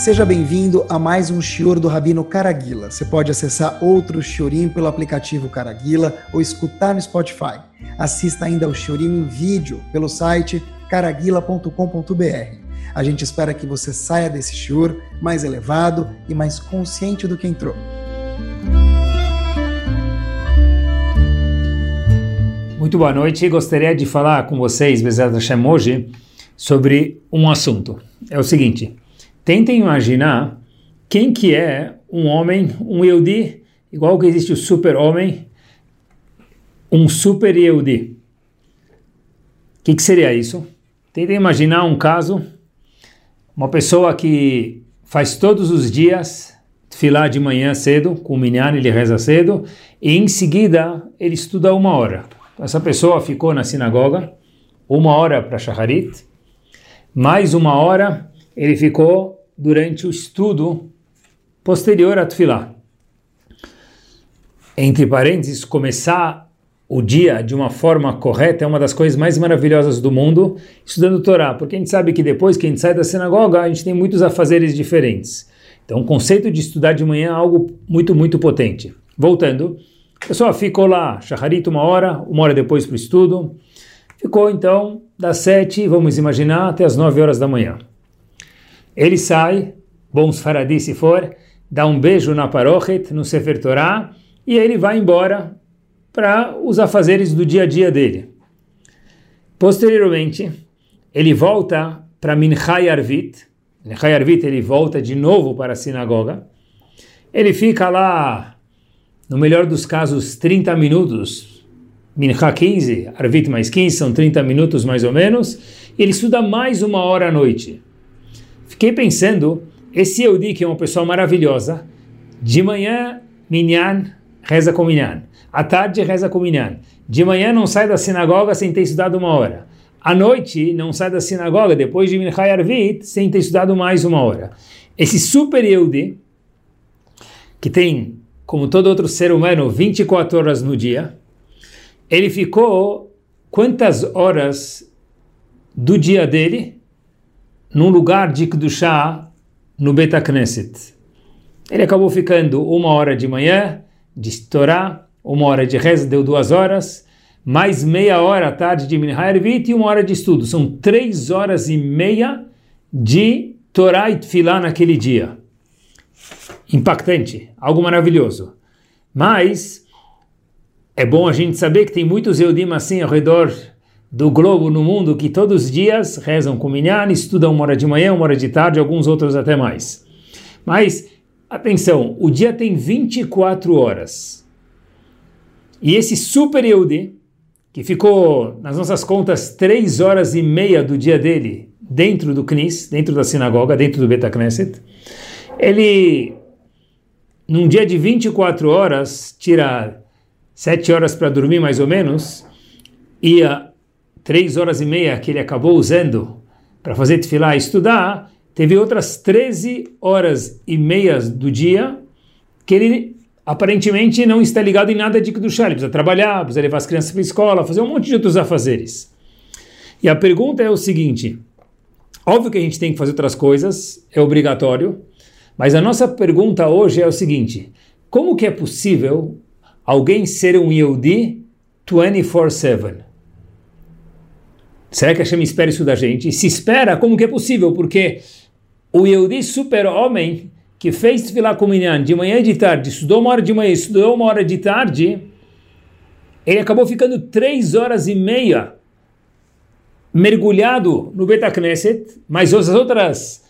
Seja bem-vindo a mais um Shior do Rabino Caraguila. Você pode acessar outro Shiorim pelo aplicativo Caraguila ou escutar no Spotify. Assista ainda ao Shiorim em vídeo pelo site caraguila.com.br. A gente espera que você saia desse Shior mais elevado e mais consciente do que entrou. Muito boa noite. Gostaria de falar com vocês, Bezerra Hashem, hoje, sobre um assunto. É o seguinte, tentem imaginar quem que é um homem, um Yehudi, igual que existe o super-homem, um super Yehudi. O que, que seria isso? Tentem imaginar um caso, uma pessoa que faz todos os dias filar de manhã cedo, com o minyan ele reza cedo, e em seguida ele estuda uma hora. Essa pessoa ficou na sinagoga uma hora para Shacharit, mais uma hora ele ficou durante o estudo posterior a Tfilah. Entre parênteses, começar o dia de uma forma correta é uma das coisas mais maravilhosas do mundo, estudando Torá, porque a gente sabe que depois que a gente sai da sinagoga, a gente tem muitos afazeres diferentes. Então, o conceito de estudar de manhã é algo muito, muito potente. Voltando, a pessoa ficou lá, shacharit uma hora, uma hora depois para o estudo. Ficou então das sete, vamos imaginar, até as nove horas da manhã. Ele sai, bons faradi se for, dá um beijo na parochet, no Sefer Torah, e ele vai embora para os afazeres do dia a dia dele. Posteriormente, ele volta para Minchai Arvit. Minchai Arvit ele volta de novo para a sinagoga. Ele fica lá no melhor dos casos, 30 minutos, Minha 15, Arvit mais 15, são 30 minutos mais ou menos, ele estuda mais uma hora à noite. Fiquei pensando, esse Eudi, que é uma pessoa maravilhosa, de manhã, Minyan, reza com Minyan. À tarde, reza com Minyan. De manhã, não sai da sinagoga sem ter estudado uma hora. À noite, não sai da sinagoga depois de Minchai Arvit sem ter estudado mais uma hora. Esse super Eudi, que tem como todo outro ser humano, 24 horas no dia, ele ficou quantas horas do dia dele num lugar de Kedushá no Beta Knesset? Ele acabou ficando uma hora de manhã, de Torá, uma hora de reza, deu duas horas, mais meia hora à tarde de Minhai e uma hora de estudo. São três horas e meia de Torá e Tfilá naquele dia impactante, algo maravilhoso. Mas é bom a gente saber que tem muitos Eudim assim ao redor do globo no mundo que todos os dias rezam com minyan, estudam uma hora de manhã, uma hora de tarde, alguns outros até mais. Mas, atenção, o dia tem 24 horas. E esse super Yehudi, que ficou nas nossas contas 3 horas e meia do dia dele dentro do Knis, dentro da sinagoga, dentro do Beta Knesset, ele num dia de 24 horas, tira 7 horas para dormir mais ou menos, e 3 horas e meia que ele acabou usando para fazer tefilá e estudar, teve outras 13 horas e meias do dia que ele aparentemente não está ligado em nada de Kedushá, ele precisa trabalhar, precisa levar as crianças para a escola, fazer um monte de outros afazeres. E a pergunta é o seguinte, óbvio que a gente tem que fazer outras coisas, é obrigatório, mas a nossa pergunta hoje é o seguinte: como que é possível alguém ser um Yehudi 24/7? Será que a Hashem espera isso da gente? E se espera, como que é possível? Porque o Yehudi super-homem que fez Tfilah com Minyan de manhã e de tarde, estudou uma hora de manhã, estudou uma hora de tarde, ele acabou ficando três horas e meia mergulhado no Betacneset, mas as outras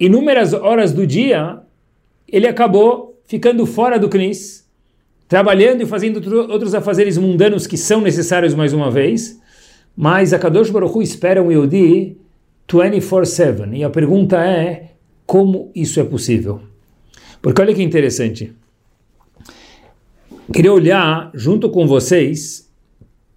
inúmeras horas do dia, ele acabou ficando fora do Knis, trabalhando e fazendo outros afazeres mundanos que são necessários mais uma vez, mas a Kadosh Baruch Hu espera um Yehudi 24-7. E a pergunta é, como isso é possível? Porque olha que interessante. Queria olhar junto com vocês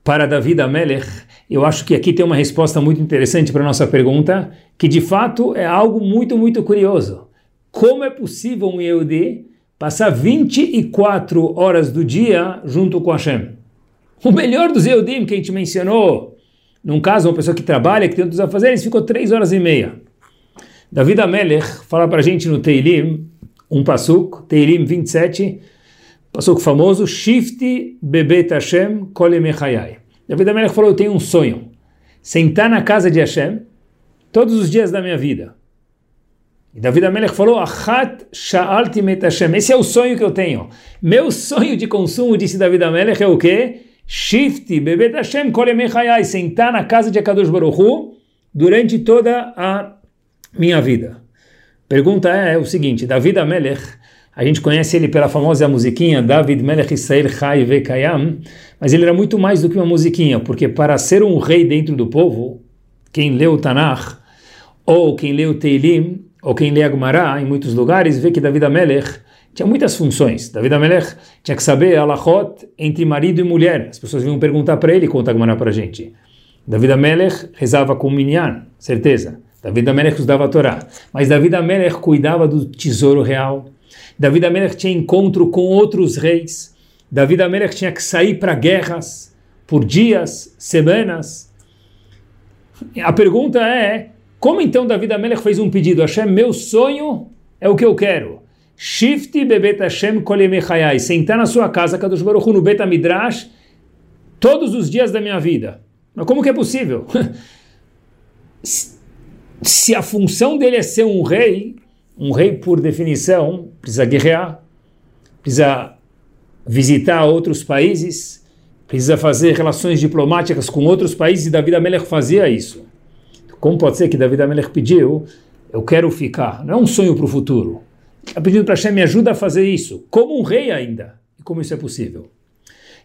para David Amelech eu acho que aqui tem uma resposta muito interessante para a nossa pergunta, que de fato é algo muito, muito curioso. Como é possível um Yehudi passar 24 horas do dia junto com Hashem? O melhor dos Yehudim que a gente mencionou, num caso, uma pessoa que trabalha, que tem outros afazeres, ficou 3 horas e meia. David Amelech fala para a gente no Teilim, um pasuk, Teilim 27, pasuk famoso, Shifti bebet Hashem kole mechayai. David Amelech falou, eu tenho um sonho, sentar na casa de Hashem todos os dias da minha vida. E David Amelech falou, Achat sha'alti met Hashem. Esse é o sonho que eu tenho. Meu sonho de consumo, disse David Amelech, é o quê? Shifti bebet Hashem kole mechayai. Sentar na casa de Akadosh Baruch Hu durante toda a minha vida. Pergunta é, é o seguinte, David Amelech, a gente conhece ele pela famosa musiquinha David Melech Israel Chai Vekayam, mas ele era muito mais do que uma musiquinha, porque para ser um rei dentro do povo, quem lê o Tanakh, ou quem lê o Teilim, ou quem lê a em muitos lugares, vê que David Amelech tinha muitas funções. David Amelech tinha que saber alachot entre marido e mulher. As pessoas vinham perguntar para ele, conta a Gemara para a gente. David Amelech rezava com Minyan, certeza. David Amelech estudava a Torá. Mas David Amelech cuidava do tesouro real. David Amelech tinha encontro com outros reis. David Amelech tinha que sair para guerras por dias, semanas. A pergunta é, como então David Amelech fez um pedido? Hashem, meu sonho é o que eu quero. Shifti bebet Hashem kolemechayai. Sentar na sua casa, Kadosh Baruch no Bet Midrash, todos os dias da minha vida. Mas como que é possível? se a função dele é ser um rei, um rei por definição precisa guerrear, precisa visitar outros países, precisa fazer relações diplomáticas com outros países e David Amelech fazia isso. Como pode ser que David Amelech pediu, eu quero ficar, não é um sonho para o futuro. Está pedindo para Hashem, me ajuda a fazer isso, como um rei ainda. E como isso é possível?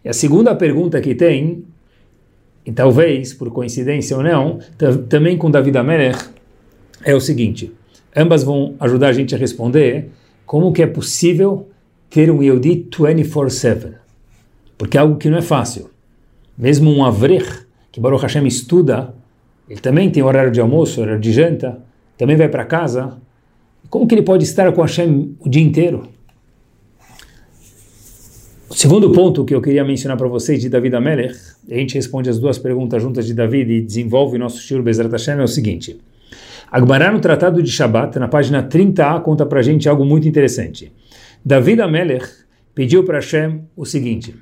E a segunda pergunta que tem, e talvez por coincidência ou não, também com David Amelech, é o seguinte, ambas vão ajudar a gente a responder como que é possível ter um Yehudi 24-7. Porque é algo que não é fácil. Mesmo um Avrech, que Baruch Hashem estuda, ele também tem horário de almoço, horário de janta, também vai para casa. Como que ele pode estar com Hashem o dia inteiro? O segundo ponto que eu queria mencionar para vocês de David Amelech, a gente responde as duas perguntas juntas de David e desenvolve o nosso Shur Bezrat Hashem, é o seguinte. Agmará no Tratado de Shabat, na página 30a, conta para a gente algo muito interessante. David Amelech pediu para Hashem o seguinte: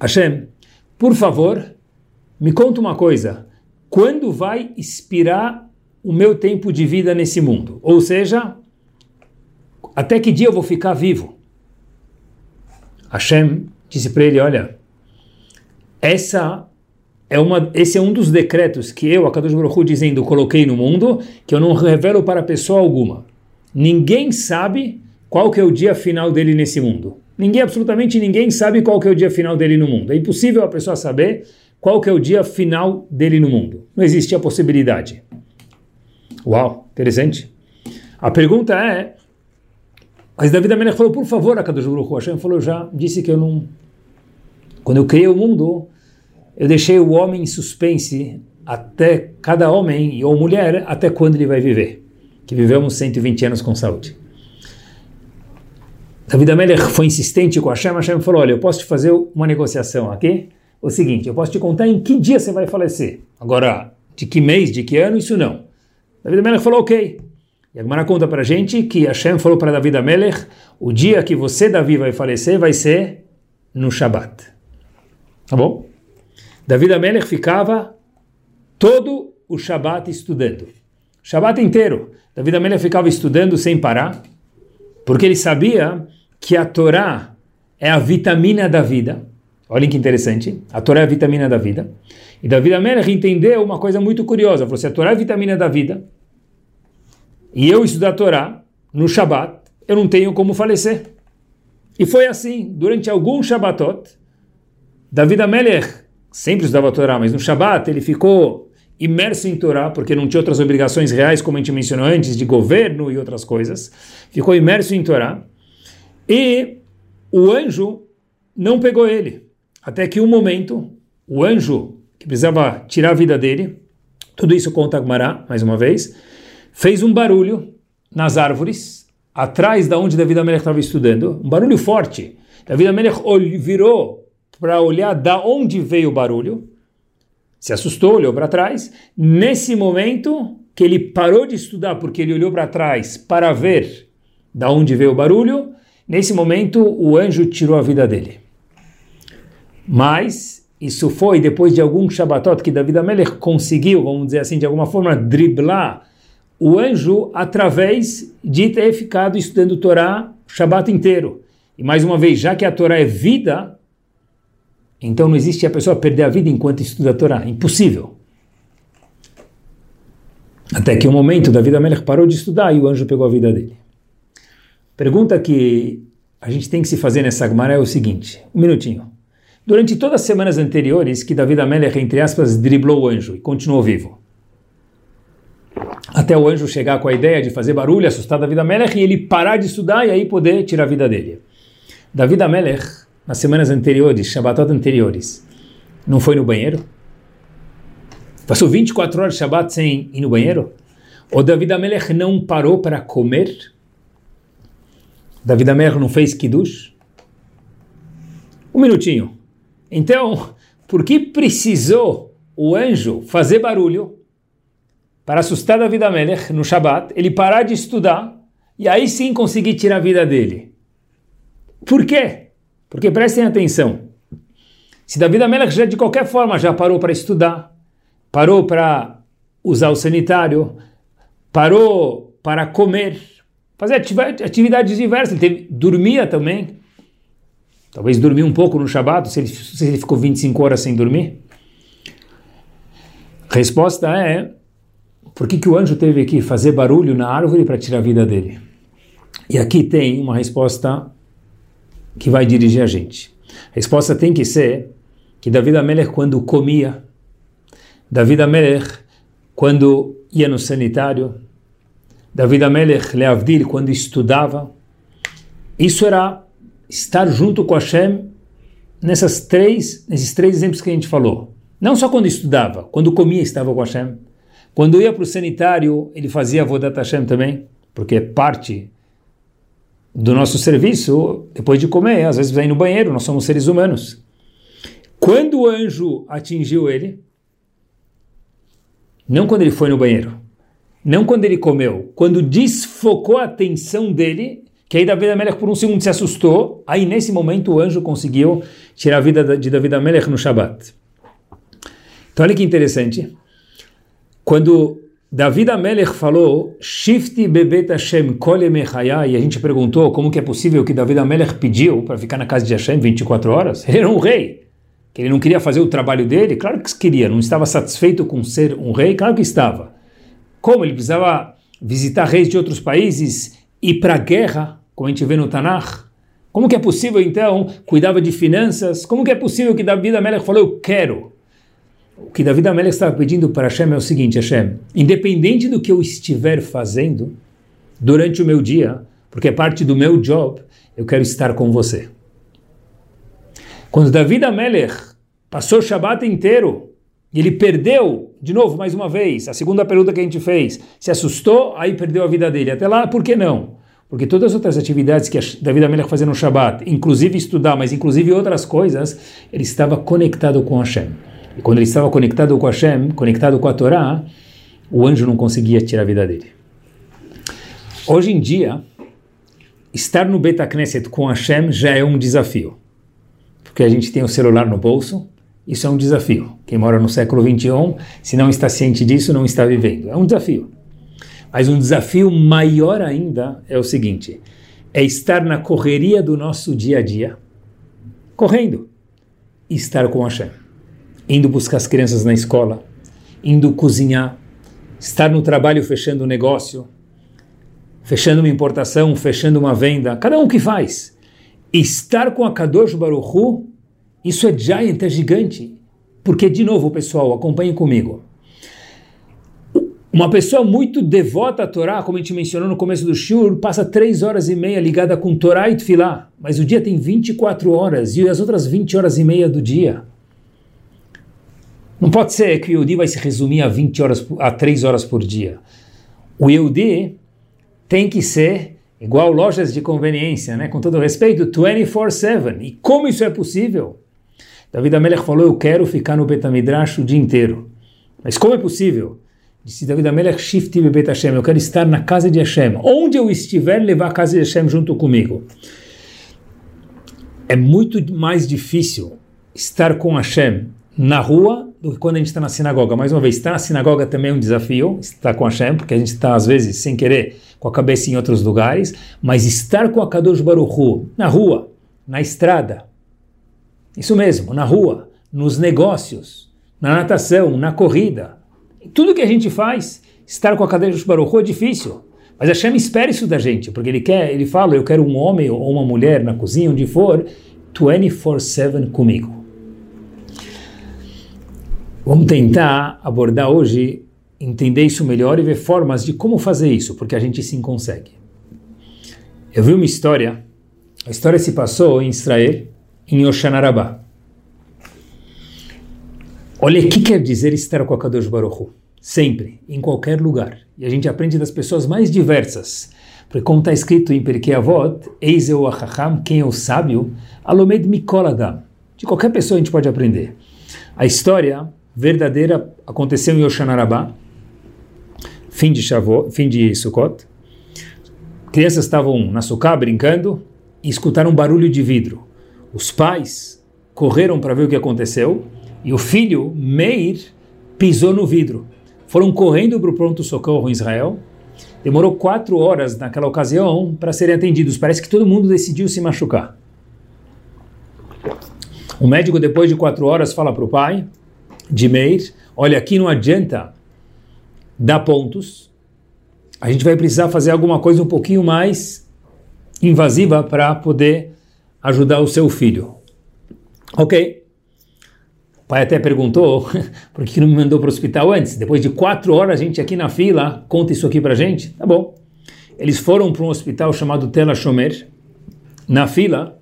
Hashem, por favor, me conta uma coisa. Quando vai expirar o meu tempo de vida nesse mundo? Ou seja, até que dia eu vou ficar vivo? Hashem disse para ele: Olha, essa é uma, esse é um dos decretos que eu, a Kadosh Baruch Hu, dizendo, coloquei no mundo, que eu não revelo para pessoa alguma. Ninguém sabe qual que é o dia final dele nesse mundo. Ninguém, absolutamente ninguém, sabe qual que é o dia final dele no mundo. É impossível a pessoa saber qual que é o dia final dele no mundo. Não existe a possibilidade. Uau, interessante. A pergunta é, mas David Amelech falou, por favor, a Kadosh Baruch Hashem falou, já disse que eu não... Quando eu criei o mundo, eu deixei o homem em suspense até cada homem ou mulher até quando ele vai viver. Que vivemos 120 anos com saúde. David Amelech foi insistente com Hashem. Hashem falou: Olha, eu posso te fazer uma negociação aqui. O seguinte, eu posso te contar em que dia você vai falecer. Agora, de que mês, de que ano, isso não. David Amelech falou: Ok. E a Gemara conta para gente que Hashem falou para David Amelech: O dia que você, Davi, vai falecer vai ser no Shabat. Tá bom? David Amelech ficava todo o Shabat estudando. Shabat inteiro. David Amelech ficava estudando sem parar, porque ele sabia que a Torá é a vitamina da vida. Olhem que interessante. A Torá é a vitamina da vida. E David Amelech entendeu uma coisa muito curiosa. Falou, a Torá é a vitamina da vida, e eu estudar a Torá no Shabat, eu não tenho como falecer. E foi assim. Durante alguns Shabbatot, David Amelech sempre estudava a Torá, mas no Shabat ele ficou imerso em Torá, porque não tinha outras obrigações reais, como a gente mencionou antes, de governo e outras coisas. Ficou imerso em Torá. E o anjo não pegou ele. Até que um momento, o anjo, que precisava tirar a vida dele, tudo isso conta Agmará, mais uma vez, fez um barulho nas árvores, atrás da onde David Amelech estava estudando, um barulho forte. David Amelech virou para olhar da onde veio o barulho, se assustou, olhou para trás. Nesse momento, que ele parou de estudar porque ele olhou para trás para ver da onde veio o barulho, nesse momento o anjo tirou a vida dele. Mas isso foi depois de algum Shabbatot que David Amelech conseguiu, vamos dizer assim, de alguma forma, driblar o anjo através de ter ficado estudando Torá o Shabbat inteiro. E mais uma vez, já que a Torá é vida, então não existe a pessoa perder a vida enquanto estuda a Torá. Impossível. Até que um momento David Amelech parou de estudar e o anjo pegou a vida dele. Pergunta que a gente tem que se fazer nessa Gemara é o seguinte, um minutinho. Durante todas as semanas anteriores que David Amelech, entre aspas, driblou o anjo e continuou vivo. Até o anjo chegar com a ideia de fazer barulho, assustar David Amelech e ele parar de estudar e aí poder tirar a vida dele. David Amelech, nas semanas anteriores, Shabbatot anteriores, não foi no banheiro? Passou 24 horas de Shabbat sem ir no banheiro? Ou David Amelech não parou para comer? David Amer não fez Kiddush? Um minutinho. Então, por que precisou o anjo fazer barulho para assustar David Amelech no Shabat, ele parar de estudar e aí sim conseguir tirar a vida dele? Por quê? Porque prestem atenção. Se David Amelech já de qualquer forma já parou para estudar, parou para usar o sanitário, parou para comer, fazer atividades diversas. Ele teve, dormia também. Talvez dormir um pouco no Shabat, se ele, se ele ficou 25 horas sem dormir. A resposta é: por que, que o anjo teve que fazer barulho na árvore para tirar a vida dele? E aqui tem uma resposta que vai dirigir a gente. A resposta tem que ser que David Amelech, quando comia, David Amelech, quando ia no sanitário, David Amelech Leavdil, quando estudava, isso era estar junto com Hashem nessas três, nesses três exemplos que a gente falou. Não só quando estudava, quando comia estava com Hashem. Quando ia para o sanitário, ele fazia Vodat Hashem também, porque é parte do nosso serviço, depois de comer, às vezes vai no banheiro, nós somos seres humanos. Quando o anjo atingiu ele, não quando ele foi no banheiro, não quando ele comeu, quando desfocou a atenção dele, que aí David Amelech por um segundo se assustou, aí nesse momento o anjo conseguiu tirar a vida de David Amelech no Shabat. Então olha que interessante. Quando David Amelech falou Shifti bebet Hashem kole mechaya, e a gente perguntou como que é possível que David Amelech pediu para ficar na casa de Hashem 24 horas, ele era um rei, que ele não queria fazer o trabalho dele, claro que queria, não estava satisfeito com ser um rei, claro que estava. Como ele precisava visitar reis de outros países ir para a guerra, como a gente vê no Tanakh? Como que é possível, então, cuidava de finanças? Como que é possível que David Amelech falou, eu quero? O que David Amelech estava pedindo para Hashem é o seguinte, Hashem, independente do que eu estiver fazendo durante o meu dia, porque é parte do meu job, eu quero estar com você. Quando David Amelech passou o Shabat inteiro e ele perdeu, de novo, mais uma vez, a segunda pergunta que a gente fez, se assustou, aí perdeu a vida dele. Até lá, por que não? Porque todas as outras atividades que David Amelech fazia no Shabat, inclusive estudar, mas inclusive outras coisas, ele estava conectado com Hashem. E quando ele estava conectado com Hashem, conectado com a Torá, o anjo não conseguia tirar a vida dele. Hoje em dia, estar no Beta Knesset com Hashem já é um desafio. Porque a gente tem o celular no bolso, isso é um desafio. Quem mora no século 21, se não está ciente disso, não está vivendo. É um desafio. Mas um desafio maior ainda é o seguinte: é estar na correria do nosso dia a dia, correndo, e estar com Hashem, indo buscar as crianças na escola, indo cozinhar, estar no trabalho fechando um negócio, fechando uma importação, fechando uma venda, cada um que faz. Estar com a Kadosh Baruch Hu isso é giant, é gigante. Porque, de novo, pessoal, acompanhem comigo. Uma pessoa muito devota à Torá, como a gente mencionou no começo do Shur, passa três horas e meia ligada com Torá e Tfilá, mas o dia tem 24 horas e as outras 20 horas e meia do dia. Não pode ser que o Yehudi vai se resumir a 20 horas, a 3 horas por dia. O Yehudi tem que ser igual lojas de conveniência, né? com todo respeito, 24-7. E como isso é possível? David Amelech falou, eu quero ficar no Betamidrash o dia inteiro. Mas como é possível? Disse David Amelech, Shifti bebet Hashem, eu quero estar na casa de Hashem. Onde eu estiver, levar a casa de Hashem junto comigo. É muito mais difícil estar com Hashem na rua do que quando a gente está na sinagoga. Mais uma vez, estar na sinagoga também é um desafio, estar com Hashem, porque a gente está, às vezes, sem querer, com a cabeça em outros lugares, mas estar com a Kadosh Baruch Hu, na rua, na estrada, isso mesmo, na rua, nos negócios, na natação, na corrida, tudo que a gente faz, estar com a Kadosh Baruch Hu é difícil. Mas Hashem espera isso da gente, porque ele quer, ele fala, eu quero um homem ou uma mulher na cozinha, onde for, 24/7 comigo. Vamos tentar abordar hoje, entender isso melhor e ver formas de como fazer isso, porque a gente sim consegue. Eu vi uma história, a história se passou em Israel, em Oshanarabá. Olha o que quer dizer estar com a Kadosh Baruch. Sempre, em qualquer lugar. E a gente aprende das pessoas mais diversas. Porque como está escrito em Perkei Avot, Eis eu quem é o sábio, alomed mikol adam. De qualquer pessoa a gente pode aprender. A história verdadeira aconteceu em Oshanarabá, fim de fim de Sukkot. Crianças estavam na Sukkah brincando e escutaram um barulho de vidro. Os pais correram para ver o que aconteceu e o filho, Meir, pisou no vidro. Foram correndo para o pronto-socorro em Israel. Demorou quatro horas naquela ocasião para serem atendidos. Parece que todo mundo decidiu se machucar. O médico, depois de quatro horas, fala para o pai: de Meir, olha, aqui não adianta dar pontos, a gente vai precisar fazer alguma coisa um pouquinho mais invasiva para poder ajudar o seu filho. Ok. O pai até perguntou por que não me mandou para o hospital antes. Depois de quatro horas, a gente aqui na fila, conta isso aqui para gente. Tá bom. Eles foram para um hospital chamado Tela Shomer, na fila,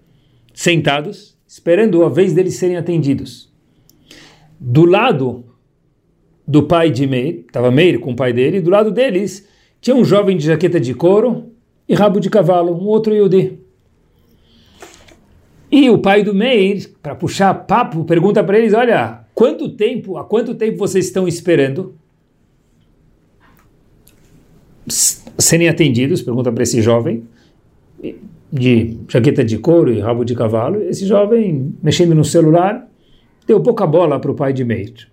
sentados, esperando a vez deles serem atendidos. Do lado do pai de Meir, estava Meir com o pai dele, do lado deles tinha um jovem de jaqueta de couro e rabo de cavalo, um outro Yudi. E o pai do Meir, para puxar papo, pergunta para eles: Olha, quanto tempo, há quanto tempo vocês estão esperando serem atendidos? Pergunta para esse jovem de jaqueta de couro e rabo de cavalo. Esse jovem mexendo no celular deu pouca bola para o pai de Meir.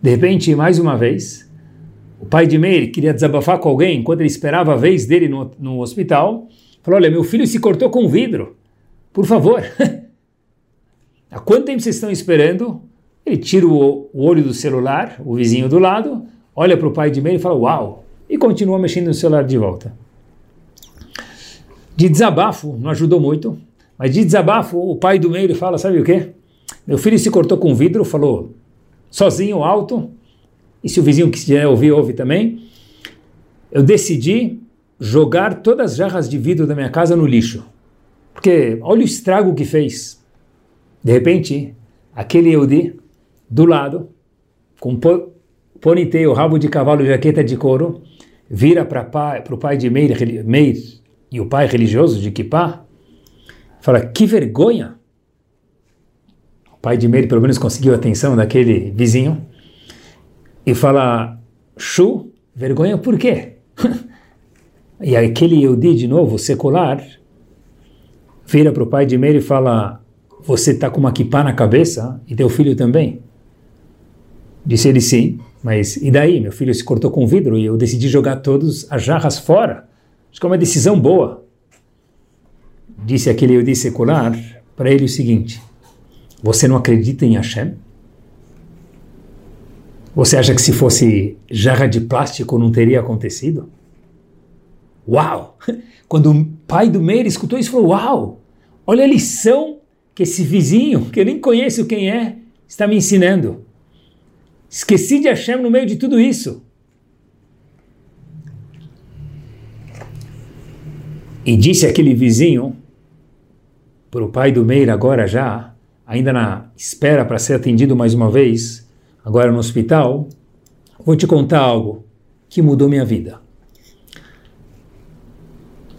De repente, mais uma vez, o pai de Meir queria desabafar com alguém enquanto ele esperava a vez dele no, no hospital. Falou: Olha, meu filho se cortou com vidro. Por favor. Há quanto tempo vocês estão esperando? Ele tira o, o olho do celular, o vizinho do lado, olha para o pai de Meir e fala: Uau! E continua mexendo no celular de volta. De desabafo, não ajudou muito, mas de desabafo, o pai do Meir fala: Sabe o quê? Meu filho se cortou com vidro, falou sozinho, alto, e se o vizinho quiser ouvir, ouve também. Eu decidi jogar todas as jarras de vidro da minha casa no lixo. Porque olha o estrago que fez. De repente, aquele Eudi do lado, com ponytail, rabo de cavalo e jaqueta de couro, vira para o pai de Meir, Meir e o pai religioso de Kippah, fala, que vergonha! Pai de Meir pelo menos conseguiu a atenção daquele vizinho, e fala, Shu, vergonha por quê? e aquele Yehudi, de novo, secular, vira para o pai de Meir e fala, você está com uma kippah na cabeça e teu filho também? Disse ele sim, mas e daí? Meu filho se cortou com vidro e eu decidi jogar todas as jarras fora. Acho que é uma decisão boa. Disse aquele Yehudi secular para ele o seguinte, você não acredita em Hashem? Você acha que se fosse jarra de plástico não teria acontecido? Uau! Quando o pai do Meir escutou isso, falou: Uau! Olha a lição que esse vizinho, que eu nem conheço quem é, está me ensinando. Esqueci de Hashem no meio de tudo isso. E disse aquele vizinho para o pai do Meir agora já, ainda na espera para ser atendido mais uma vez, agora no hospital, vou te contar algo que mudou minha vida.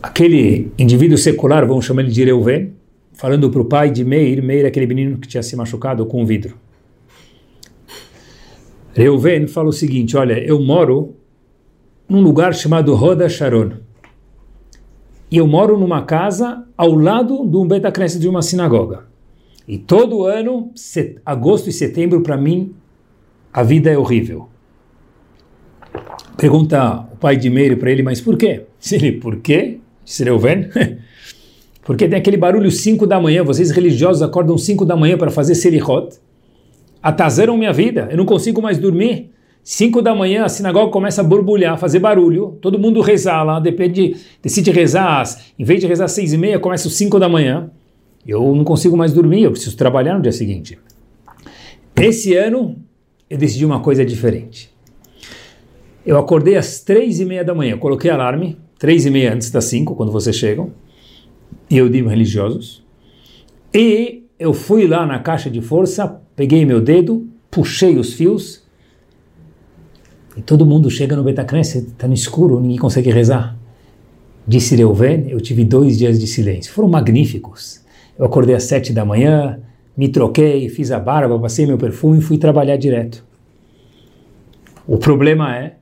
Aquele indivíduo secular, vamos chamar ele de Reuven, falando para o pai de Meir, Meir aquele menino que tinha se machucado com o vidro. Reuven fala o seguinte: Olha, eu moro num lugar chamado Roda Sharon. E eu moro numa casa ao lado de um Betacneset de uma sinagoga. E todo ano, set, agosto e setembro, para mim, a vida é horrível. Pergunta o pai de Meire para ele, mas por quê? Ele, por quê? Disse Reuven. Porque tem aquele barulho 5 da manhã, vocês religiosos acordam 5 da manhã para fazer selichot. Atazaram minha vida, eu não consigo mais dormir. 5 da manhã a sinagoga começa a borbulhar, fazer barulho, todo mundo rezar lá, depende, decide rezar, em vez de rezar 6 e meia, começa às 5 da manhã. Eu não consigo mais dormir, eu preciso trabalhar no dia seguinte. Esse ano eu decidi uma coisa diferente. Eu acordei às três e meia da manhã, coloquei alarme, três e meia antes das cinco, quando vocês chegam, e eu digo religiosos, e eu fui lá na caixa de força, peguei meu dedo, puxei os fios, e todo mundo chega no Betacneset, está no escuro, ninguém consegue rezar. Disse Reuven, eu tive dois dias de silêncio, foram magníficos. Eu acordei às sete da manhã, me troquei, fiz a barba, passei meu perfume e fui trabalhar direto. O problema é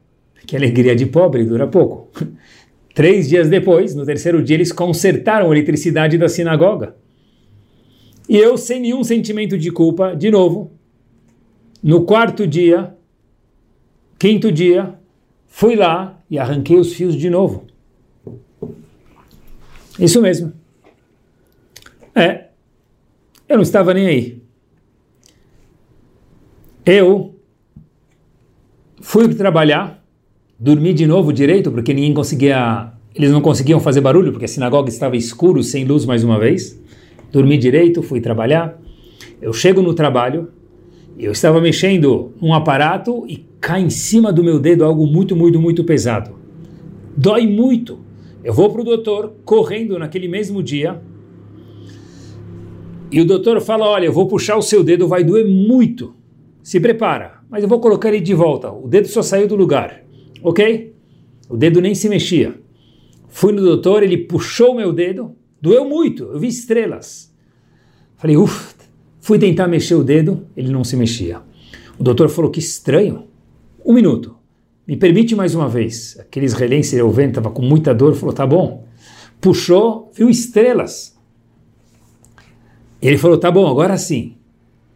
que a alegria de pobre dura pouco. Três dias depois, no terceiro dia, eles consertaram a eletricidade da sinagoga. E eu, sem nenhum sentimento de culpa, de novo, no quarto dia, quinto dia, fui lá e arranquei os fios de novo. Isso mesmo. É, eu não estava nem aí. Eu fui trabalhar dormi de novo direito, porque ninguém conseguia, eles não conseguiam fazer barulho, porque a sinagoga estava escuro, sem luz mais uma vez. Dormi direito, fui trabalhar. Eu chego no trabalho, eu estava mexendo num aparato e cai em cima do meu dedo algo muito, muito, muito pesado. Dói muito. Eu vou para o doutor, correndo naquele mesmo dia, e o doutor fala: Olha, eu vou puxar o seu dedo, vai doer muito. Se prepara, mas eu vou colocar ele de volta. O dedo só saiu do lugar ok? O dedo nem se mexia. Fui no doutor, ele puxou meu dedo, doeu muito, eu vi estrelas. Falei, uff, fui tentar mexer o dedo, ele não se mexia. O doutor falou, que estranho. Um minuto, me permite mais uma vez. Aquele israelense, o vento estava com muita dor, falou, tá bom. Puxou, viu estrelas. Ele falou, tá bom, agora sim.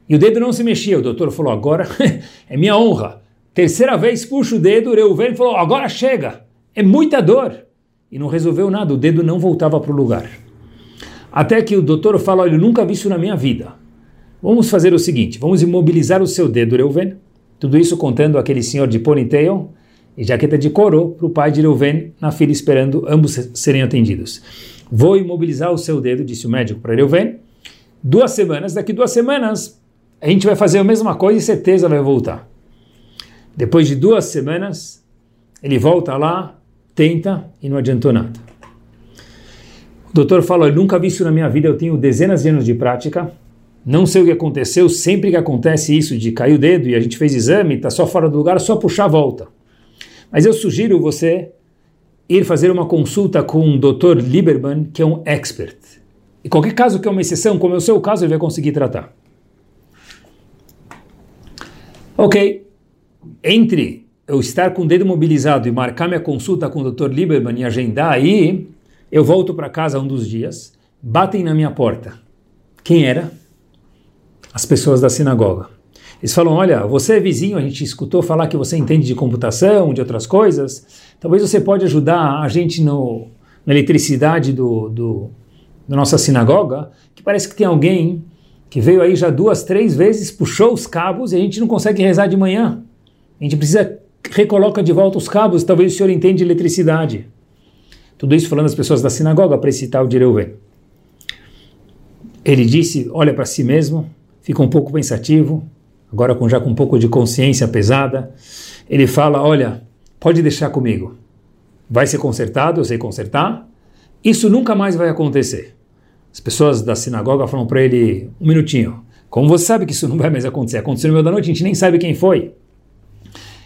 E o dedo não se mexia. O doutor falou, agora é minha honra. Terceira vez puxa o dedo, Reuven falou, agora chega, é muita dor. E não resolveu nada, o dedo não voltava para o lugar. Até que o doutor fala, olha, eu nunca vi isso na minha vida. Vamos fazer o seguinte, vamos imobilizar o seu dedo, Reuven. Tudo isso contando aquele senhor de ponytail e jaqueta de couro para o pai de Reuven na fila esperando ambos serem atendidos. Vou imobilizar o seu dedo, disse o médico para Reuven. Duas semanas, daqui duas semanas a gente vai fazer a mesma coisa e certeza vai voltar. Depois de duas semanas, ele volta lá, tenta e não adiantou nada. O doutor fala: Eu nunca vi isso na minha vida, eu tenho dezenas de anos de prática, não sei o que aconteceu, sempre que acontece isso de cair o dedo e a gente fez exame, está só fora do lugar, só puxar a volta. Mas eu sugiro você ir fazer uma consulta com o Dr. Lieberman, que é um expert. E qualquer caso que é uma exceção, como é o seu caso, ele vai conseguir tratar. Ok, entre eu estar com o dedo mobilizado e marcar minha consulta com o Dr. Lieberman e agendar aí, eu volto para casa um dos dias, batem na minha porta. Quem era? As pessoas da sinagoga. Eles falam: Olha, você é vizinho, a gente escutou falar que você entende de computação, de outras coisas. Talvez você pode ajudar a gente no, na eletricidade do, do, da nossa sinagoga, que parece que tem alguém que veio aí já duas, três vezes, puxou os cabos e a gente não consegue rezar de manhã. A gente precisa recoloca de volta os cabos, talvez o senhor entenda de eletricidade. Tudo isso falando das pessoas da sinagoga para esse tal de Reuven. Ele disse, olha para si mesmo, fica um pouco pensativo, agora com, já com um pouco de consciência pesada. Ele fala, olha, pode deixar comigo. Vai ser consertado, eu sei consertar. Isso nunca mais vai acontecer. As pessoas da sinagoga falam para ele, um minutinho, como você sabe que isso não vai mais acontecer? Aconteceu no meio da noite, a gente nem sabe quem foi.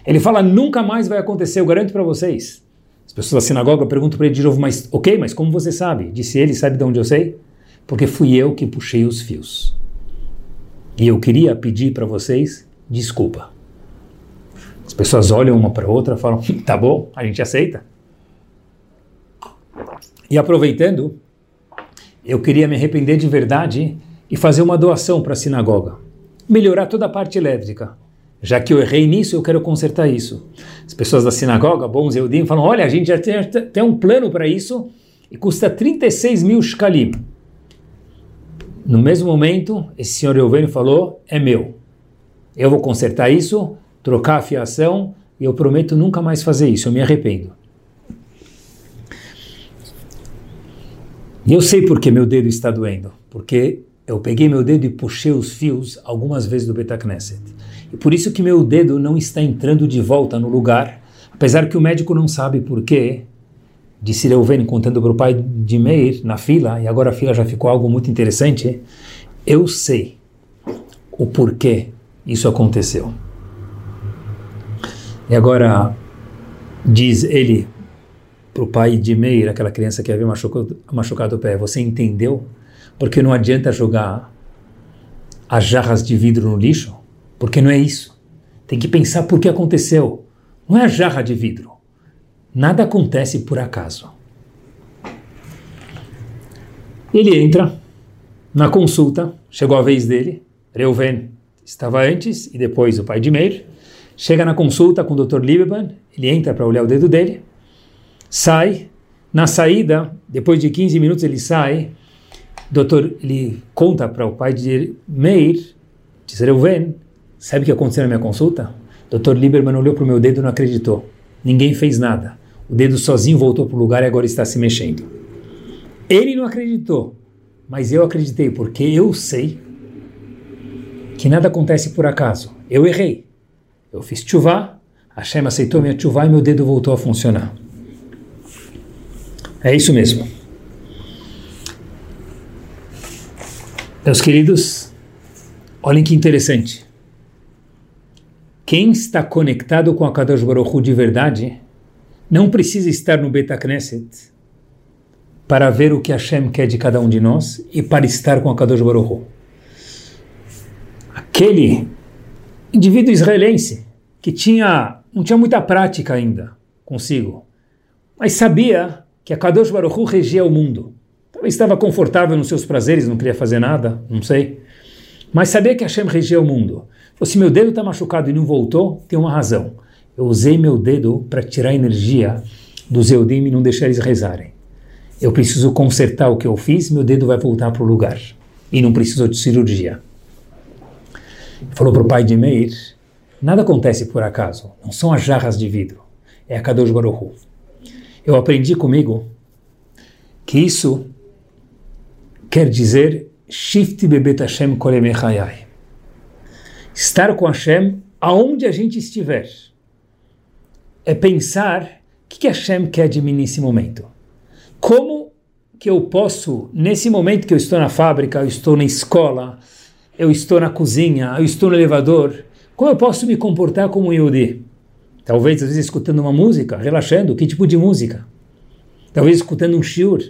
Ele fala, nunca mais vai acontecer, eu garanto para vocês. As pessoas da sinagoga perguntam para ele de novo, mas ok, mas como você sabe? Disse ele, sabe de onde eu sei? Porque fui eu que puxei os fios. E eu queria pedir para vocês desculpa. As pessoas olham uma para outra e falam: tá bom, a gente aceita. E aproveitando, eu queria me arrepender de verdade e fazer uma doação para a sinagoga. Melhorar toda a parte elétrica. Já que eu errei nisso, eu quero consertar isso. As pessoas da sinagoga, bons Eudim, falam: olha, a gente já tem, tem um plano para isso e custa 36 mil shkalim. No mesmo momento, esse senhor Euvênio falou: é meu. Eu vou consertar isso, trocar a fiação e eu prometo nunca mais fazer isso, eu me arrependo. E eu sei porque meu dedo está doendo, porque eu peguei meu dedo e puxei os fios algumas vezes do Betacneset. E por isso que meu dedo não está entrando de volta no lugar, apesar que o médico não sabe por quê, disse Reuven contando para o pai de Meir na fila, e agora a fila já ficou algo muito interessante, eu sei o porquê isso aconteceu. E agora diz ele para o pai de Meir, aquela criança que havia machucado, machucado o pé, você entendeu? Porque não adianta jogar as jarras de vidro no lixo, porque não é isso. Tem que pensar por que aconteceu. Não é a jarra de vidro. Nada acontece por acaso. Ele entra na consulta, chegou a vez dele, Reuven estava antes e depois o pai de Meir, chega na consulta com o Dr. Lieberman, ele entra para olhar o dedo dele, sai, na saída, depois de 15 minutos ele sai, doutor, ele conta para o pai de Meir, de Reuven, sabe o que aconteceu na minha consulta? Dr. Lieberman olhou para o meu dedo e não acreditou. Ninguém fez nada. O dedo sozinho voltou para o lugar e agora está se mexendo. Ele não acreditou, mas eu acreditei porque eu sei que nada acontece por acaso. Eu errei. Eu fiz chuvá, Hashem aceitou minha chuvá e meu dedo voltou a funcionar. É isso mesmo. Meus queridos, olhem que interessante. Quem está conectado com a Kadosh Baruch Hu de verdade não precisa estar no Beta Knesset para ver o que Hashem quer de cada um de nós e para estar com a Kadosh Baruch Hu. Aquele indivíduo israelense que tinha, não tinha muita prática ainda consigo, mas sabia que a Kadosh Baruch regia o mundo. Talvez estava confortável nos seus prazeres, não queria fazer nada, não sei. Mas sabia que Hashem regia o mundo. Se meu dedo está machucado e não voltou, tem uma razão. Eu usei meu dedo para tirar energia dos Eudim e não deixar eles rezarem. Eu preciso consertar o que eu fiz, meu dedo vai voltar para o lugar. E não precisou de cirurgia. Falou para o pai de Meir, nada acontece por acaso, não são as jarras de vidro, é a Kadosh Baruch eu aprendi comigo que isso quer dizer Shifti Bebet Hashem Kolemechayai. Estar com Hashem aonde a gente estiver. É pensar o que Hashem quer de mim nesse momento. Como que eu posso, nesse momento que eu estou na fábrica, eu estou na escola, eu estou na cozinha, eu estou no elevador, como eu posso me comportar como um Yehudi? Talvez, às vezes, escutando uma música, relaxando. Que tipo de música? Talvez escutando um shiur.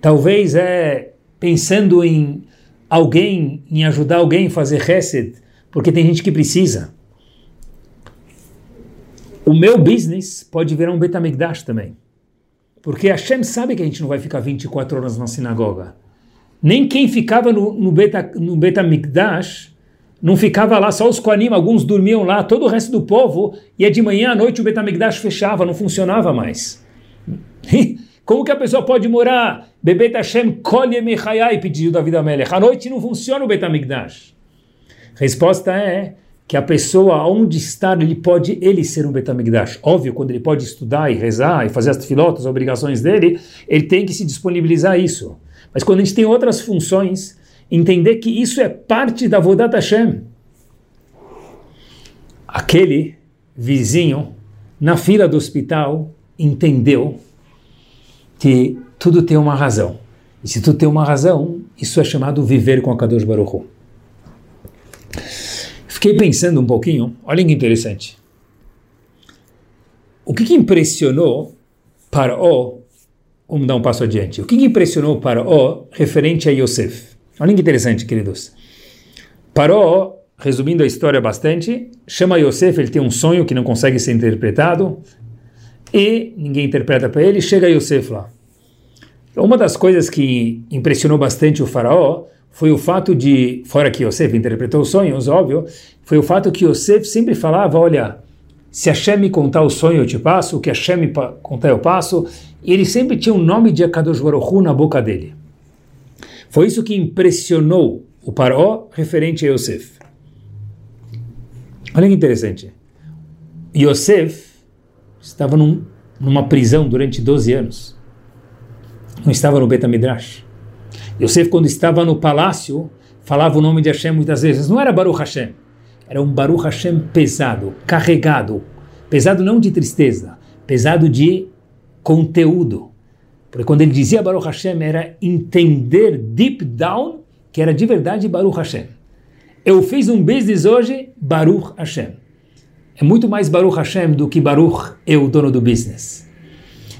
Talvez é pensando em alguém, em ajudar alguém a fazer chesed, porque tem gente que precisa. O meu business pode virar um Betamigdash também. Porque Hashem sabe que a gente não vai ficar 24 horas na sinagoga. Nem quem ficava no, no, beta, no Betamigdash não ficava lá só os Koanim, alguns dormiam lá, todo o resto do povo ia de manhã à noite o Betamigdash fechava, não funcionava mais. Como que a pessoa pode morar? Bebet Hashem kolye mechayai, pediu David Amelech. À noite não funciona o Betamigdash. Resposta é que a pessoa, onde estar, ele pode ele ser um Betamigdash. Óbvio, quando ele pode estudar e rezar e fazer as filotas, as obrigações dele, ele tem que se disponibilizar a isso. Mas quando a gente tem outras funções, entender que isso é parte da Vodat Hashem. Aquele vizinho na fila do hospital entendeu que tudo tem uma razão. E se tudo tem uma razão, isso é chamado viver com a Kadosh Baruch Hu. Fiquei pensando um pouquinho, olha que interessante. O que, que impressionou para o, vamos dar um passo adiante, o que, que impressionou para o referente a Yosef? Olha que interessante, queridos. Paró, resumindo a história bastante, chama Yosef, ele tem um sonho que não consegue ser interpretado, e ninguém interpreta para ele, chega Yosef lá. Uma das coisas que impressionou bastante o faraó foi o fato de, fora que Yosef interpretou os sonhos, óbvio, foi o fato que Yosef sempre falava, olha, se Hashem me contar o sonho eu te passo, o que Hashem me contar eu passo, e ele sempre tinha o um nome de Akadosh Baruch Hu na boca dele. Foi isso que impressionou o Paró referente a Yosef. Olha que interessante. Yosef estava num, numa prisão durante 12 anos. Não estava no Betamidrash. Yosef, quando estava no palácio, falava o nome de Hashem muitas vezes. Não era Baruch Hashem. Era um Baruch Hashem pesado, carregado. Pesado não de tristeza, pesado de conteúdo. Porque quando ele dizia Baruch Hashem, era entender deep down que era de verdade Baruch Hashem. Eu fiz um business hoje, Baruch Hashem. É muito mais Baruch Hashem do que Baruch eu, dono do business.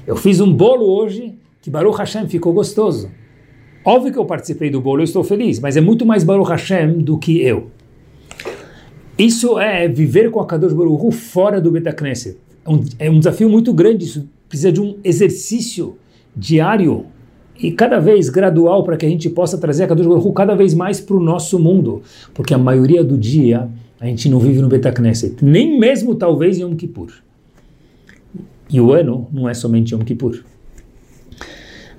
Eu fiz um bolo hoje que Baruch Hashem ficou gostoso. Óbvio que eu participei do bolo, eu estou feliz, mas é muito mais Baruch Hashem do que eu. Isso é viver com a Kadosh Baruch fora do Betacneset. É um, é um desafio muito grande, isso precisa de um exercício diário e cada vez gradual para que a gente possa trazer a Kadosh Baruch cada vez mais para o nosso mundo, porque a maioria do dia a gente não vive no Betacneset, nem mesmo talvez em Yom Kippur. E o ano não é somente Yom Kippur.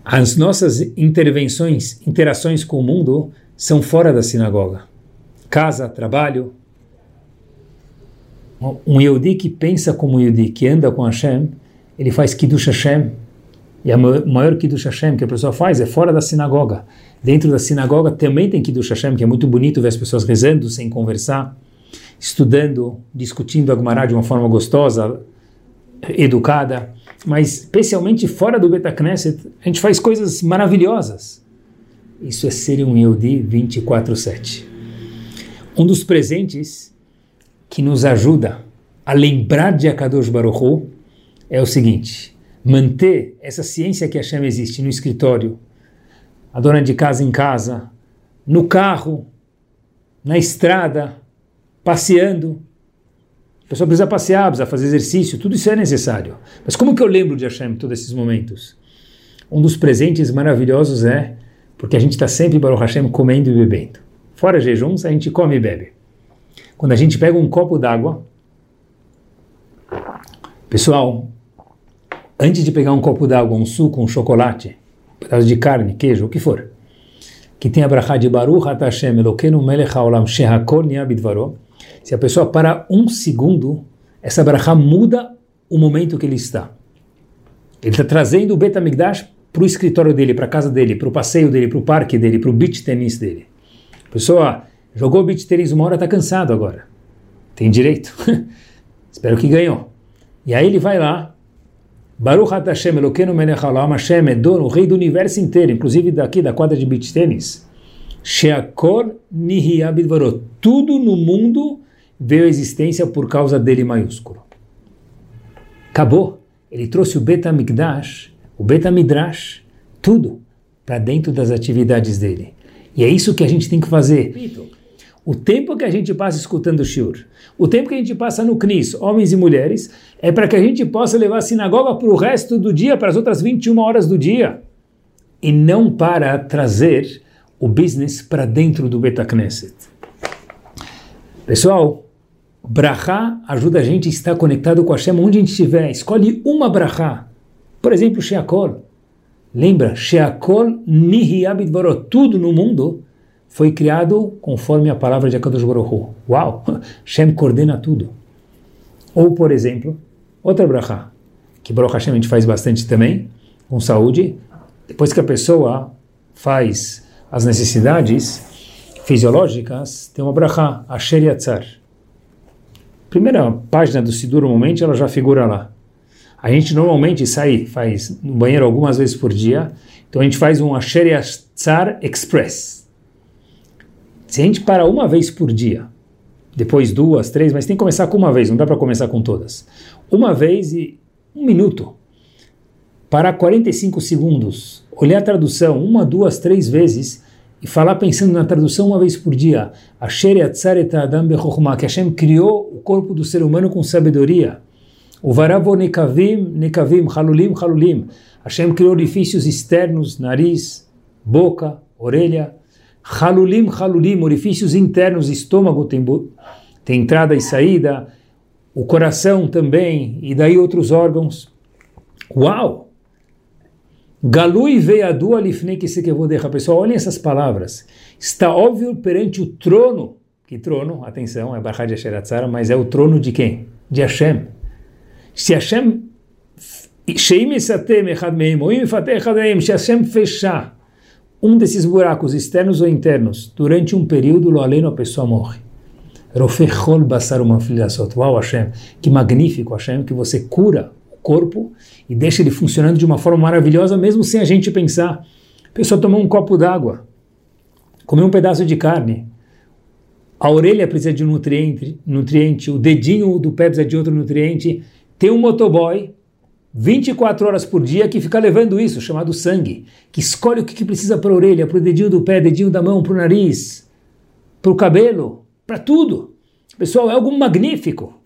As nossas intervenções, interações com o mundo são fora da sinagoga. Casa, trabalho. Um Yehudi que pensa como um Yehudi, que anda com Hashem, ele faz Kiddush Hashem. E a maior Kiddush Hashem que a pessoa faz é fora da sinagoga. Dentro da sinagoga também tem Kiddush Hashem, que é muito bonito ver as pessoas rezando sem conversar, estudando, discutindo a de uma forma gostosa, educada mas especialmente fora do Betacneset, a gente faz coisas maravilhosas. Isso é ser um Yehudi 24-7. Um dos presentes que nos ajuda a lembrar de Akadosh Baruch Hu é o seguinte, manter essa ciência que a Hashem existe no escritório, a dona de casa em casa, no carro, na estrada, passeando, pessoa precisa passear, precisa fazer exercício, tudo isso é necessário. Mas como que eu lembro de Hashem em todos esses momentos? Um dos presentes maravilhosos é porque a gente está sempre, Baruch Hashem, comendo e bebendo. Fora jejuns, a gente come e bebe. Quando a gente pega um copo d'água, pessoal, antes de pegar um copo d'água, um suco, um chocolate, um pedaço de carne, queijo, o que for, que tem a brachá de Baruch Hashem Elokeinu melech haolam shehakol niabidvaro, se a pessoa para um segundo, essa brachá muda o momento que ele está. Ele está trazendo o Betamigdash para o escritório dele, para a casa dele, para o passeio dele, para o parque dele, para o beach tennis dele. A pessoa jogou beach tennis uma hora, está cansado agora. Tem direito. Espero que ganhou. E aí ele vai lá, Baruch Hashem Elokeinu melech haolam Hashem é dono, rei do universo inteiro, inclusive daqui da quadra de beach tennis. Sheakor Nihiyabidvarot. Tudo no mundo veio à existência por causa dele maiúsculo. Acabou. Ele trouxe o Betamigdash, o Betamidrash, tudo para dentro das atividades dele. E é isso que a gente tem que fazer. O tempo que a gente passa escutando o Shur, o tempo que a gente passa no Knis, homens e mulheres, é para que a gente possa levar a sinagoga para o resto do dia, para as outras 21 horas do dia. E não para trazer o business para dentro do Betacneset. Pessoal, Brachá ajuda a gente a estar conectado com a Hashem onde a gente estiver. Escolhe uma Brachá. Por exemplo, Sheakol. Lembra? Sheakol Nihiabit Barot. Tudo no mundo foi criado conforme a palavra de Akadosh Baruch. Uau! Hashem coordena tudo. Ou, por exemplo, outra Brachá, que Baruch Hashem a gente faz bastante também, com saúde. Depois que a pessoa faz as necessidades fisiológicas, tem uma Brachá, Asher Yatzar primeira página do Sidur, normalmente, ela já figura lá. A gente normalmente sai, faz no banheiro algumas vezes por dia, então a gente faz um Asher Yatzar Express. Se a gente para uma vez por dia, depois duas, três, mas tem que começar com uma vez, não dá para começar com todas. Uma vez e um minuto. Parar 45 segundos, olhar a tradução uma, duas, três vezes e falar pensando na tradução uma vez por dia, que Hashem criou o corpo do ser humano com sabedoria. O varavo nekavim, nekavim, halulim, halulim. Hashem criou orifícios externos, nariz, boca, orelha. Halulim, halulim, orifícios internos, estômago tem, tem entrada e saída, o coração também, e daí outros órgãos. Uau! Galui que vou deixar. Pessoal, olhem essas palavras. Está óbvio perante o trono. Que trono? Atenção, é Barra de Asheratzara, mas é o trono de quem? De Hashem. Se Hashem se Hashem fechar um desses buracos externos ou internos durante um período, lo aleno a pessoa morre. Rofechol basar uma filha Uau, Hashem, que magnífico, Hashem, que você cura corpo e deixa ele funcionando de uma forma maravilhosa, mesmo sem a gente pensar. A pessoa tomou um copo d'água, comeu um pedaço de carne, a orelha precisa de um nutriente, nutriente, o dedinho do pé precisa de outro nutriente, tem um motoboy 24 horas por dia que fica levando isso, chamado sangue, que escolhe o que, precisa para a orelha, para o dedinho do pé, dedinho da mão, para o nariz, para o cabelo, para tudo. Pessoal, é algo magnífico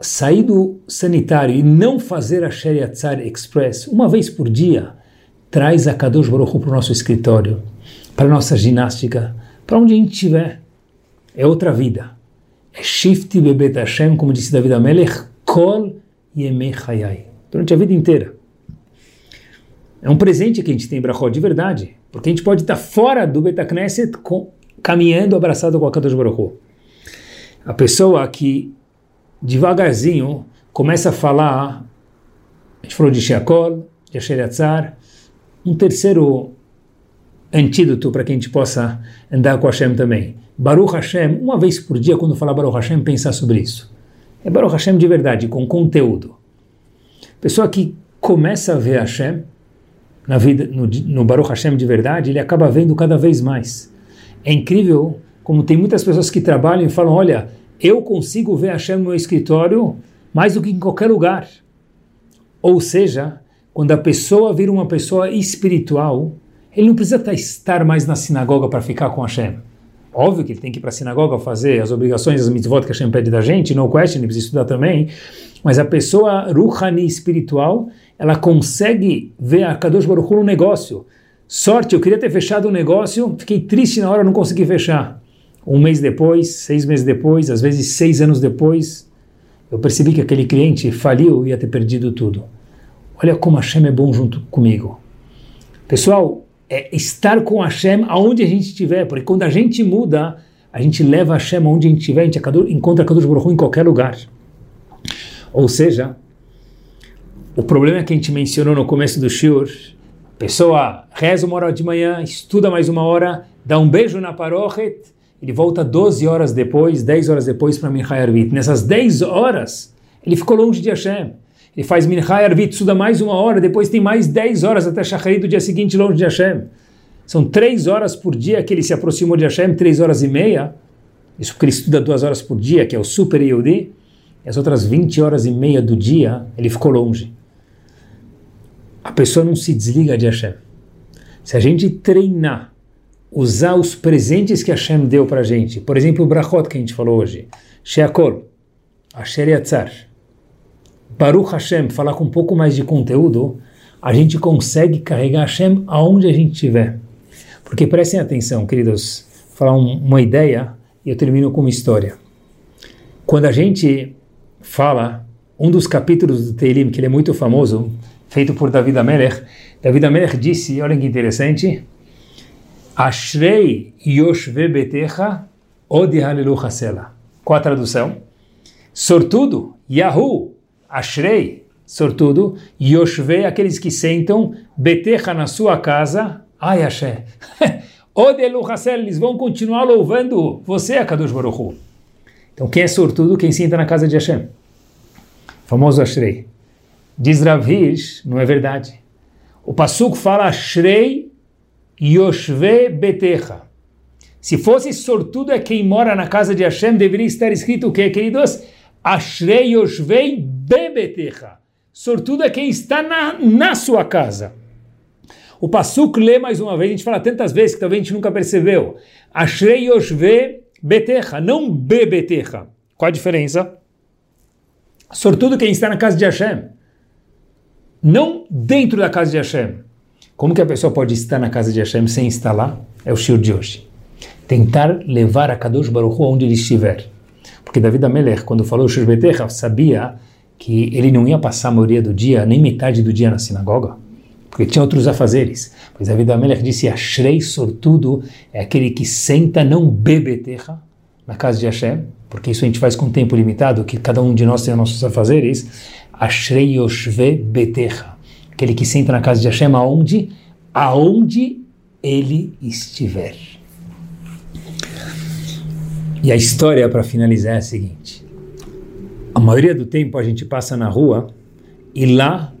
sair do sanitário e não fazer a Shariatzar Express uma vez por dia, traz a Kadosh Baruch para o nosso escritório, para a nossa ginástica, para onde a gente estiver. É outra vida. É Shifti Bebet Hashem, como disse David Amelech, Kol Yemei. Durante a vida inteira. É um presente que a gente tem, Brachot, de verdade. Porque a gente pode estar fora do Betacneset caminhando abraçado com a Kadosh Baruch A pessoa que devagarzinho, começa a falar, a gente falou de Sheakol, de Asheriatzar, um terceiro antídoto para que a gente possa andar com Hashem também. Baruch Hashem, uma vez por dia, quando falar Baruch Hashem, pensar sobre isso. É Baruch Hashem de verdade, com conteúdo. Pessoa que começa a ver Hashem, na vida, no, no Baruch Hashem de verdade, ele acaba vendo cada vez mais. É incrível como tem muitas pessoas que trabalham e falam, olha, eu consigo ver Hashem no meu escritório mais do que em qualquer lugar. Ou seja, quando a pessoa vira uma pessoa espiritual, ele não precisa estar mais na sinagoga para ficar com Hashem. Óbvio que ele tem que ir para a sinagoga fazer as obrigações, as mitzvot que Hashem pede da gente, no question, ele precisa estudar também. Mas a pessoa ruhani espiritual, ela consegue ver a Kadosh Baruch Hu no negócio. Sorte, eu queria ter fechado o negócio, fiquei triste na hora, não consegui fechar um mês depois, seis meses depois, às vezes seis anos depois, eu percebi que aquele cliente faliu e ia ter perdido tudo. Olha como Hashem é bom junto comigo. Pessoal, é estar com Hashem aonde a gente estiver, porque quando a gente muda, a gente leva Hashem aonde a gente estiver, a gente encontra Kadosh Baruch em qualquer lugar. Ou seja, o problema é que a gente mencionou no começo do shiur, pessoa reza uma hora de manhã, estuda mais uma hora, dá um beijo na parochet, ele volta 12 horas depois, 10 horas depois para Minchai Arvit. Nessas 10 horas, ele ficou longe de Hashem. Ele faz Minchai Arvit, estuda mais uma hora, depois tem mais 10 horas até Shacharit do dia seguinte longe de Hashem. São 3 horas por dia que ele se aproximou de Hashem, 3 horas e meia. Isso porque ele estuda 2 horas por dia, que é o Super Yehudi. E as outras 20 horas e meia do dia, ele ficou longe. A pessoa não se desliga de Hashem. Se a gente treinar usar os presentes que Hashem deu para a gente. Por exemplo, o brachot que a gente falou hoje. Sheakol, Asher Yatzar. Baruch Hashem, falar com um pouco mais de conteúdo, a gente consegue carregar Hashem aonde a gente estiver. Porque prestem atenção, queridos, vou falar um, uma ideia e eu termino com uma história. Quando a gente fala, um dos capítulos do Teilim, que ele é muito famoso, feito por David Amelech, David Amelech disse, olha que interessante, Ashrei Yoshve Betecha Odi Halilu Hasela. Qual a tradução? Sortudo, Yahu, Ashrei, sortudo, Yoshve, aqueles que sentam, Betecha na sua casa, ai Ashe, Odi Halilu Hasela, eles vão continuar louvando você, Akadosh Baruch Hu. Então quem é sortudo? Quem senta na casa de Hashem. Famoso Ashrei. Diz Rav Hirsch, não é verdade. O Pasuk fala Ashrei Yoshve Betecha. Se fosse sortudo é quem mora na casa de Hashem, deveria estar escrito o que, queridos? Ashrei Yoshvei Bebetecha. Sortudo é quem está na, na sua casa. O Passuk lê mais uma vez, a gente fala tantas vezes que talvez a gente nunca percebeu. Ashrei Yoshve Beterra, não Bebeterra. Qual a diferença? Sortudo quem está na casa de Hashem. Não dentro da casa de Hashem. Como que a pessoa pode estar na casa de Hashem sem estar lá? É o shir de hoje. Tentar levar a Kadosh Baruch Hu onde ele estiver. Porque David Amelech, quando falou Shir Beterra, sabia que ele não ia passar a maioria do dia, nem metade do dia na sinagoga porque tinha outros afazeres. Pois vida Melech disse: Ashrei sortudo é aquele que senta, não bebe terra na casa de Hashem, porque isso a gente faz com tempo limitado, que cada um de nós tem os nossos afazeres. Ashrei yoshve beterra, aquele que senta na casa de Hashem aonde? Aonde ele estiver. E a história, para finalizar, é a seguinte: a maioria do tempo a gente passa na rua e lá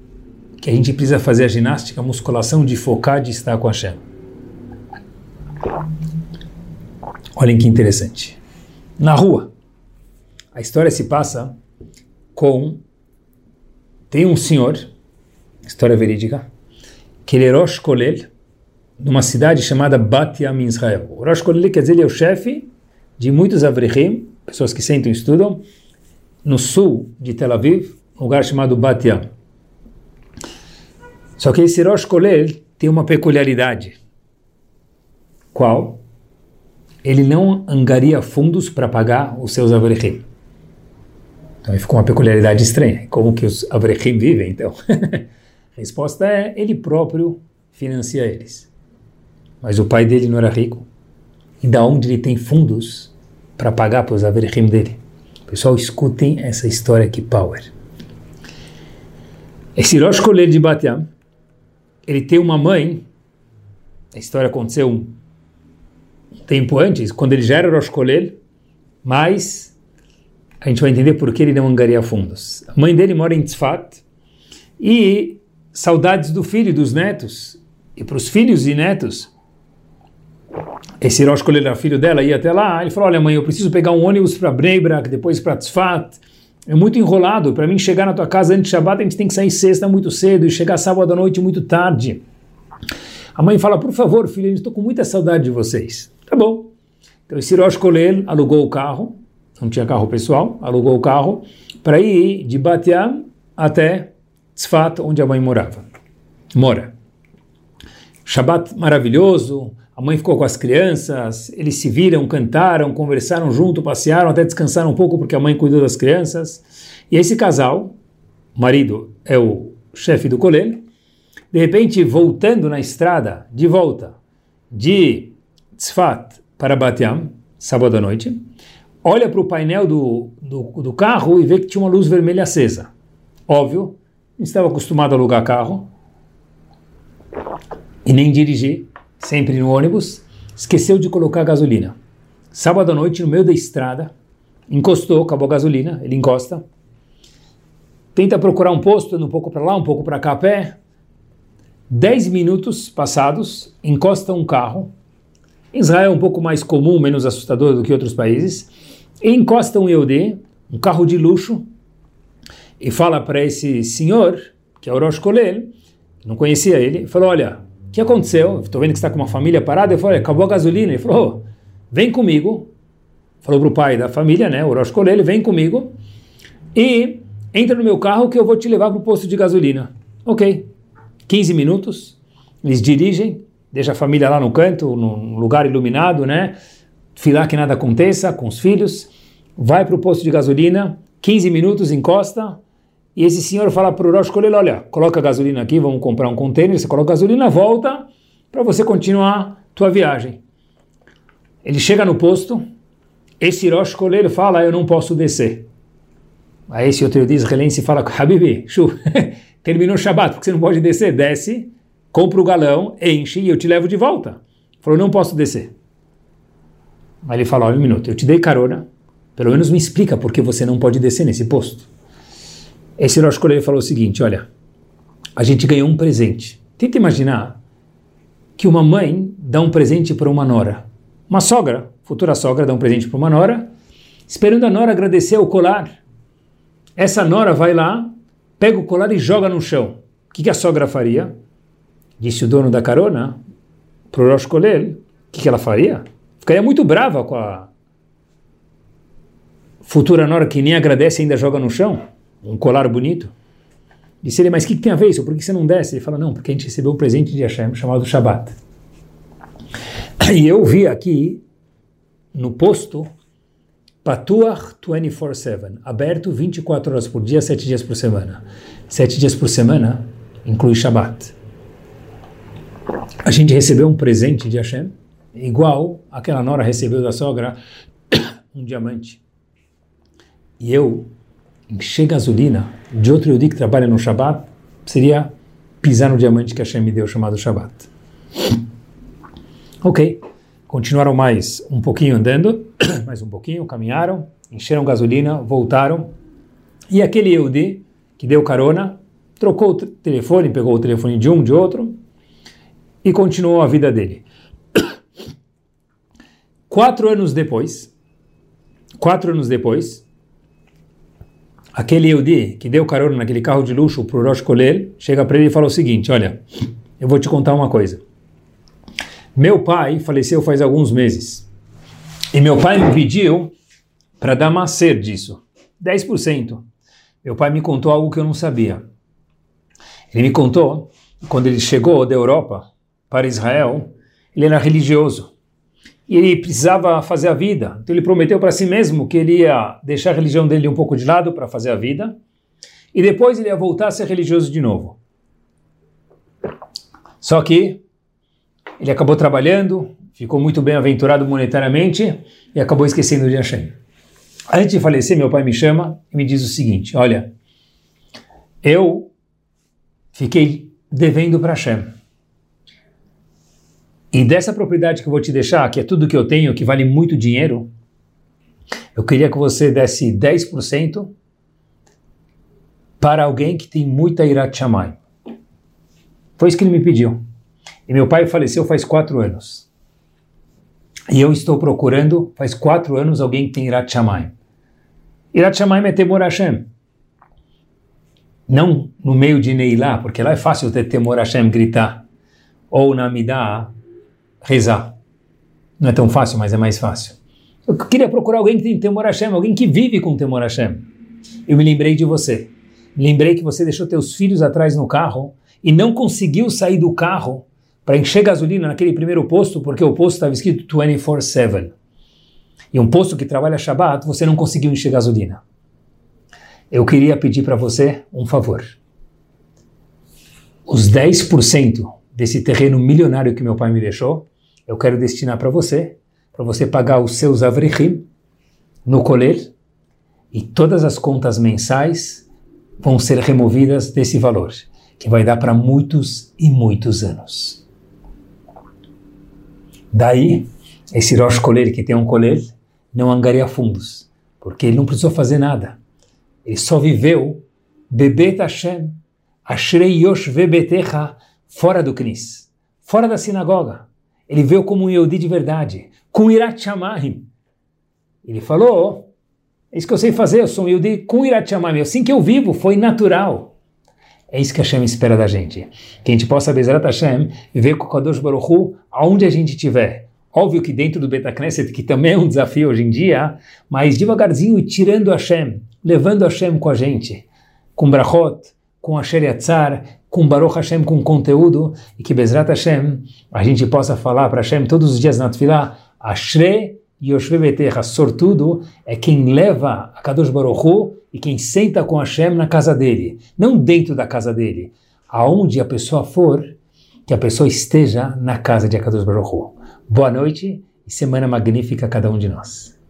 que a gente precisa fazer a ginástica, a musculação de focar, de estar com a Hashem. Olhem que interessante. Na rua, a história se passa com. Tem um senhor, história verídica, que ele é Rosh Kolel, numa cidade chamada Bat Yam Israel. O Rosh Kolel quer dizer ele é o chefe de muitos Avrechim, pessoas que sentam e estudam, no sul de Tel Aviv, um lugar chamado Bat Yam. Só que esse Rosh Kolel tem uma peculiaridade. Qual? Ele não angaria fundos para pagar os seus avrechim. Então ficou uma peculiaridade estranha. Como que os avrechim vivem, então? A resposta é, ele próprio financia eles. Mas o pai dele não era rico. E da onde ele tem fundos para pagar para os avrechim dele? Pessoal, escutem essa história aqui, Power. Esse Rosh Kolel de Batiam, ele tem uma mãe, a história aconteceu um tempo antes, quando ele já era Rosh Kolel, mas a gente vai entender por que ele não angaria fundos. A mãe dele mora em Tzfat e saudades do filho e dos netos. E para os filhos e netos, esse Rosh Kolel era filho dela, ia até lá, ele falou, olha mãe, eu preciso pegar um ônibus para Breibrak, depois para Tzfat, é muito enrolado. Para mim chegar na tua casa antes de Shabbat, a gente tem que sair sexta muito cedo e chegar sábado à noite muito tarde. A mãe fala, por favor, filho, eu estou com muita saudade de vocês. Tá bom. Então esse Rosh Kolel alugou o carro, não tinha carro pessoal, alugou o carro para ir de Batiam até Tzfat, onde a mãe morava. Mora. Shabbat maravilhoso, a mãe ficou com as crianças, eles se viram, cantaram, conversaram junto, passearam, até descansaram um pouco porque a mãe cuidou das crianças. E esse casal, o marido é o chefe do colégio, de repente voltando na estrada, de volta de Tzfat para Batiam, sábado à noite, olha para o painel do, do, do, carro e vê que tinha uma luz vermelha acesa. Óbvio, não estava acostumado a alugar carro e nem dirigir sempre no ônibus, esqueceu de colocar gasolina. Sábado à noite, no meio da estrada, encostou, acabou a gasolina, ele encosta, tenta procurar um posto, anda um pouco para lá, um pouco para cá a pé. Dez minutos passados, encosta um carro. Israel é um pouco mais comum, menos assustador do que outros países. Encosta um EUD, um carro de luxo, e fala para esse senhor, que é o Rosh Kolel, não conhecia ele, falou, olha, que aconteceu? Estou vendo que está com uma família parada. Eu falei, acabou a gasolina. Ele falou, vem comigo. Falou para o pai da família, né, o Rosh Kolel, vem comigo e entra no meu carro que eu vou te levar para o posto de gasolina. Ok. 15 minutos, eles dirigem, deixa a família lá no canto, num lugar iluminado, né? Filar que nada aconteça com os filhos, vai para o posto de gasolina, 15 minutos, encosta, e esse senhor fala para o Rosh Kolel, olha, coloca gasolina aqui, vamos comprar um container, você coloca gasolina, volta para você continuar tua viagem. Ele chega no posto, esse Rosh Kolel fala, eu não posso descer. Aí esse outro israelense fala, Habibi, shu, terminou o Shabbat, porque você não pode descer, desce, compra o galão, enche e eu te levo de volta. Falou, não posso descer. Aí ele fala, olha um minuto, eu te dei carona, pelo menos me explica por que você não pode descer nesse posto. Esse Rosh Kolei falou o seguinte, olha, a gente ganhou um presente. Tenta imaginar que uma mãe dá um presente para uma nora. Uma sogra, futura sogra, dá um presente para uma nora, esperando a nora agradecer o colar. Essa nora vai lá, pega o colar e joga no chão. O que, que a sogra faria? disse o dono da carona, para o Rosh Kolel, o que, que ela faria? Ficaria muito brava com a futura nora que nem agradece e ainda joga no chão, um colar bonito. Disse ele, mas o que, que, tem a ver isso? Por que você não desce? Ele fala, não, porque a gente recebeu um presente de Hashem chamado Shabbat. E eu vi aqui no posto Patuach 24-7, aberto 24 horas por dia, 7 dias por semana. 7 dias por semana inclui Shabbat. A gente recebeu um presente de Hashem, igual aquela nora recebeu da sogra um diamante e eu encher gasolina de outro Yodi que trabalha no Shabat, seria pisar no diamante que Hashem me deu, chamado Shabat. Ok, continuaram mais um pouquinho andando, mais um pouquinho, caminharam, encheram gasolina, voltaram, e aquele Yodi que deu carona, trocou o telefone, pegou o telefone de um, de outro, e continuou a vida dele. Quatro anos depois, quatro anos depois, aquele Yehudi que deu carona naquele carro de luxo para o Rosh Kolel, chega para ele e fala o seguinte, olha, eu vou te contar uma coisa. Meu pai faleceu faz alguns meses. E meu pai me pediu para dar macer disso. 10%. Meu pai me contou algo que eu não sabia. Ele me contou, quando ele chegou da Europa para Israel, ele era religioso e ele precisava fazer a vida. Então ele prometeu para si mesmo que ele ia deixar a religião dele um pouco de lado para fazer a vida e depois ele ia voltar a ser religioso de novo. Só que ele acabou trabalhando, ficou muito bem aventurado monetariamente e acabou esquecendo de Hashem. Antes de falecer, meu pai me chama e me diz o seguinte: Olha, eu fiquei devendo para Hashem. E dessa propriedade que eu vou te deixar, que é tudo que eu tenho, que vale muito dinheiro, eu queria que você desse 10% para alguém que tem muita irat chamai. Foi isso que ele me pediu. E meu pai faleceu faz quatro anos. E eu estou procurando, faz quatro anos, alguém que tem irat chamai. Chamai é temor Hashem. Não no meio de Neilá, porque lá é fácil ter temor Hashem gritar. Ou na Midah, rezar. Não é tão fácil, mas é mais fácil. Eu queria procurar alguém que tem temor a Hashem, alguém que vive com temor a Hashem. Eu me lembrei de você. Lembrei que você deixou teus filhos atrás no carro e não conseguiu sair do carro para encher gasolina naquele primeiro posto, porque o posto estava escrito 24-7. E um posto que trabalha Shabbat, você não conseguiu encher gasolina. Eu queria pedir para você um favor. Os 10% desse terreno milionário que meu pai me deixou, eu quero destinar para você, para você pagar os seus avrechim no coler, e todas as contas mensais vão ser removidas desse valor, que vai dar para muitos e muitos anos. Daí, esse Rosh Koler que tem um coler, não angaria fundos, porque ele não precisou fazer nada. Ele só viveu Bebet Hashem, Ashrei Yosh Vebetecha, fora do Knis, fora da sinagoga. Ele veio como um Yehudi de verdade, com Irat Shamayim. Ele falou, é isso que eu sei fazer, eu sou um Yehudi com Irat Shamayim. Assim que eu vivo, foi natural. É isso que Hashem espera da gente. Que a gente possa, Bezerat Hashem, viver com o Kadosh Baruch Hu, aonde a gente estiver. Óbvio que dentro do Betacneset, que também é um desafio hoje em dia, mas devagarzinho e tirando Hashem, levando Hashem com a gente, com Brachot, com a Yatzar, com Baruch Hashem, com conteúdo, e que Bezrat Hashem, a gente possa falar para Hashem todos os dias na Tfilah, Ashre Yoshve Beterra, sortudo é quem leva a Kadosh Baruch Hu e quem senta com Hashem na casa dele, não dentro da casa dele, aonde a pessoa for, que a pessoa esteja na casa de Akadosh Baruch Hu. Boa noite e semana magnífica a cada um de nós.